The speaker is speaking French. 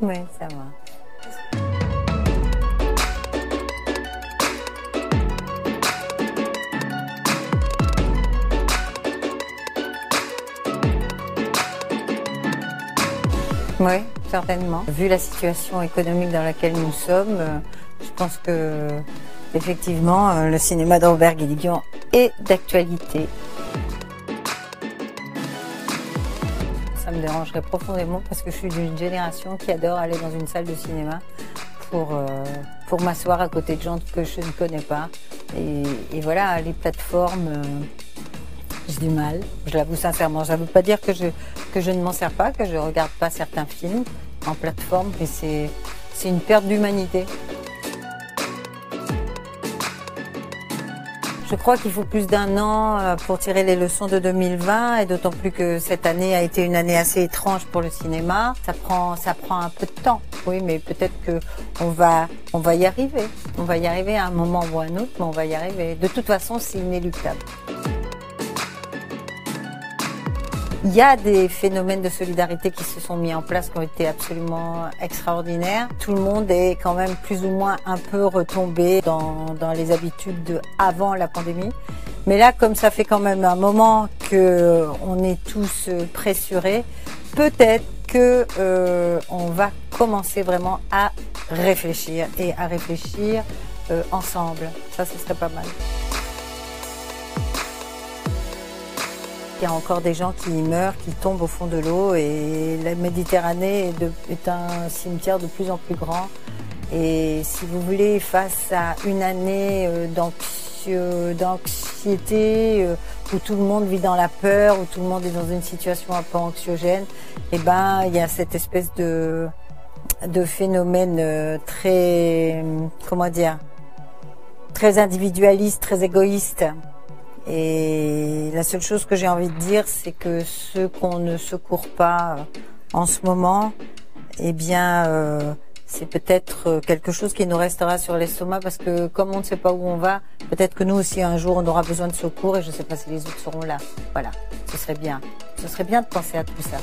Oui, ça va. Oui, certainement. Vu la situation économique dans laquelle nous sommes, euh, je pense que effectivement euh, le cinéma Robert Guédiguian est d'actualité. Ça me dérangerait profondément parce que je suis d'une génération qui adore aller dans une salle de cinéma pour, euh, pour m'asseoir à côté de gens que je ne connais pas. Et, voilà, les plateformes, euh, j'ai du mal, je l'avoue sincèrement. Ça ne veut pas dire que je, que je ne m'en sers pas, que je ne regarde pas certains films en plateforme, mais c'est une perte d'humanité. Je crois qu'il faut plus d'un an euh, pour tirer les leçons de 2020 et d'autant plus que cette année a été une année assez étrange pour le cinéma. Ça prend, ça prend un peu de temps. Oui, mais peut-être que on va, on va y arriver. On va y arriver à un moment ou à un autre, mais on va y arriver. De toute façon, c'est inéluctable. Il y a des phénomènes de solidarité qui se sont mis en place qui ont été absolument extraordinaires. Tout le monde est quand même plus ou moins un peu retombé dans, dans les habitudes de avant la pandémie. Mais là, comme ça fait quand même un moment que on est tous pressurés, peut-être que euh, on va commencer vraiment à réfléchir et à réfléchir euh, ensemble. Ça, ce serait pas mal. Il y a encore des gens qui meurent, qui tombent au fond de l'eau et la Méditerranée est, un cimetière de plus en plus grand. Et si vous voulez, face à une année euh, d'anxiété, euh, où tout le monde vit dans la peur, où tout le monde est dans une situation un peu anxiogène, eh ben, il y a cette espèce de, de phénomène euh, très, comment dire, très individualiste, très égoïste. Et la seule chose que j'ai envie de dire, c'est que ceux qu'on ne secourt pas euh, en ce moment, eh bien, euh, c'est peut-être euh, quelque chose qui nous restera sur l'estomac parce que comme on ne sait pas où on va, peut-être que nous aussi un jour on aura besoin de secours et je ne sais pas si les autres seront là. Voilà, ce serait bien. Ce serait bien de penser à tout ça.